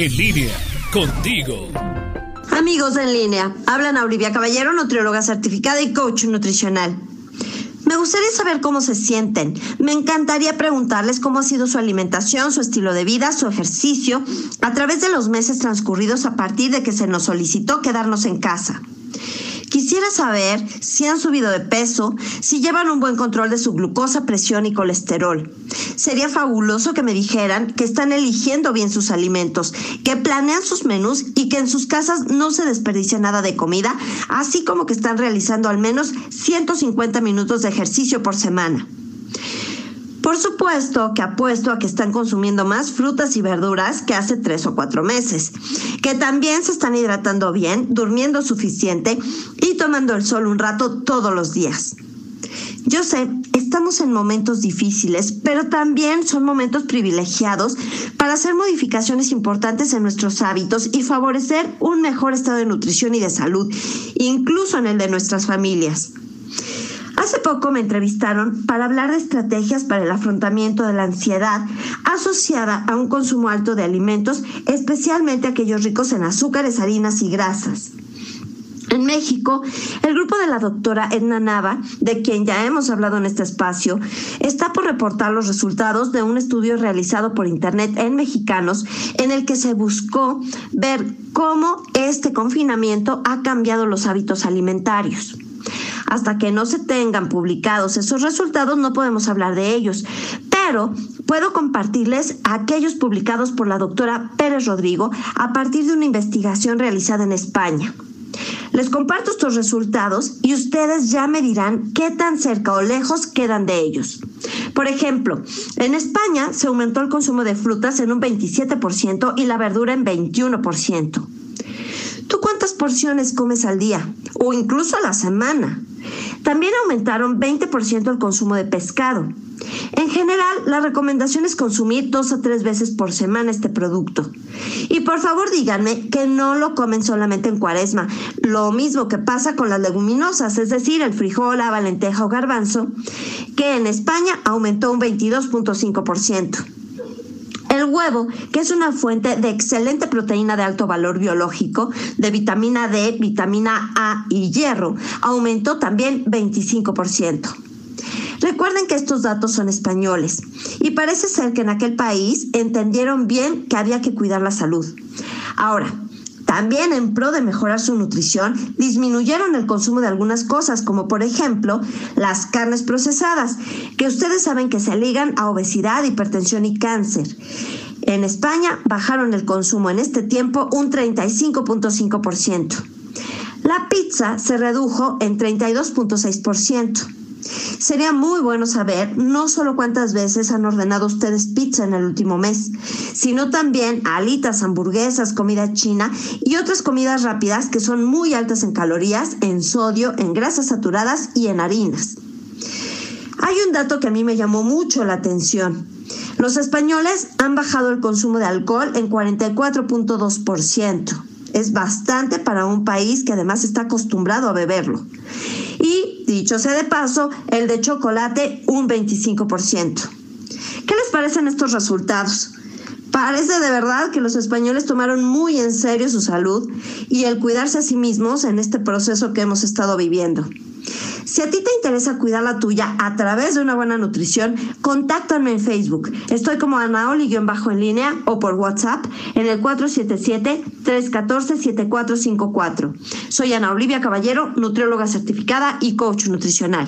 En línea, contigo. Amigos en línea, hablan a Olivia Caballero, nutrióloga certificada y coach nutricional. Me gustaría saber cómo se sienten. Me encantaría preguntarles cómo ha sido su alimentación, su estilo de vida, su ejercicio, a través de los meses transcurridos a partir de que se nos solicitó quedarnos en casa. Quisiera saber si han subido de peso, si llevan un buen control de su glucosa, presión y colesterol. Sería fabuloso que me dijeran que están eligiendo bien sus alimentos, que planean sus menús y que en sus casas no se desperdicia nada de comida, así como que están realizando al menos 150 minutos de ejercicio por semana. Por supuesto que apuesto a que están consumiendo más frutas y verduras que hace tres o cuatro meses, que también se están hidratando bien, durmiendo suficiente y tomando el sol un rato todos los días. Yo sé, estamos en momentos difíciles, pero también son momentos privilegiados para hacer modificaciones importantes en nuestros hábitos y favorecer un mejor estado de nutrición y de salud, incluso en el de nuestras familias. Hace poco me entrevistaron para hablar de estrategias para el afrontamiento de la ansiedad asociada a un consumo alto de alimentos, especialmente aquellos ricos en azúcares, harinas y grasas. En México, el grupo de la doctora Edna Nava, de quien ya hemos hablado en este espacio, está por reportar los resultados de un estudio realizado por Internet en mexicanos en el que se buscó ver cómo este confinamiento ha cambiado los hábitos alimentarios. Hasta que no se tengan publicados esos resultados no podemos hablar de ellos, pero puedo compartirles aquellos publicados por la doctora Pérez Rodrigo a partir de una investigación realizada en España. Les comparto estos resultados y ustedes ya me dirán qué tan cerca o lejos quedan de ellos. Por ejemplo, en España se aumentó el consumo de frutas en un 27% y la verdura en 21%. ¿Tú cuántas porciones comes al día o incluso a la semana? También aumentaron 20% el consumo de pescado. En general, la recomendación es consumir dos a tres veces por semana este producto. Y por favor díganme que no lo comen solamente en cuaresma. Lo mismo que pasa con las leguminosas, es decir, el frijol, la o garbanzo, que en España aumentó un 22.5%. Huevo, que es una fuente de excelente proteína de alto valor biológico, de vitamina D, vitamina A y hierro, aumentó también 25%. Recuerden que estos datos son españoles y parece ser que en aquel país entendieron bien que había que cuidar la salud. Ahora, también en pro de mejorar su nutrición, disminuyeron el consumo de algunas cosas, como por ejemplo las carnes procesadas, que ustedes saben que se ligan a obesidad, hipertensión y cáncer. En España bajaron el consumo en este tiempo un 35.5%. La pizza se redujo en 32.6%. Sería muy bueno saber no solo cuántas veces han ordenado ustedes pizza en el último mes, sino también alitas, hamburguesas, comida china y otras comidas rápidas que son muy altas en calorías, en sodio, en grasas saturadas y en harinas. Hay un dato que a mí me llamó mucho la atención. Los españoles han bajado el consumo de alcohol en 44.2%. Es bastante para un país que además está acostumbrado a beberlo. Y, dicho sea de paso, el de chocolate un 25%. ¿Qué les parecen estos resultados? Parece de verdad que los españoles tomaron muy en serio su salud y el cuidarse a sí mismos en este proceso que hemos estado viviendo. Si a ti te interesa cuidar la tuya a través de una buena nutrición, contáctame en Facebook. Estoy como Anaoli-bajo en línea o por WhatsApp en el 477-314-7454. Soy Ana Olivia Caballero, nutrióloga certificada y coach nutricional.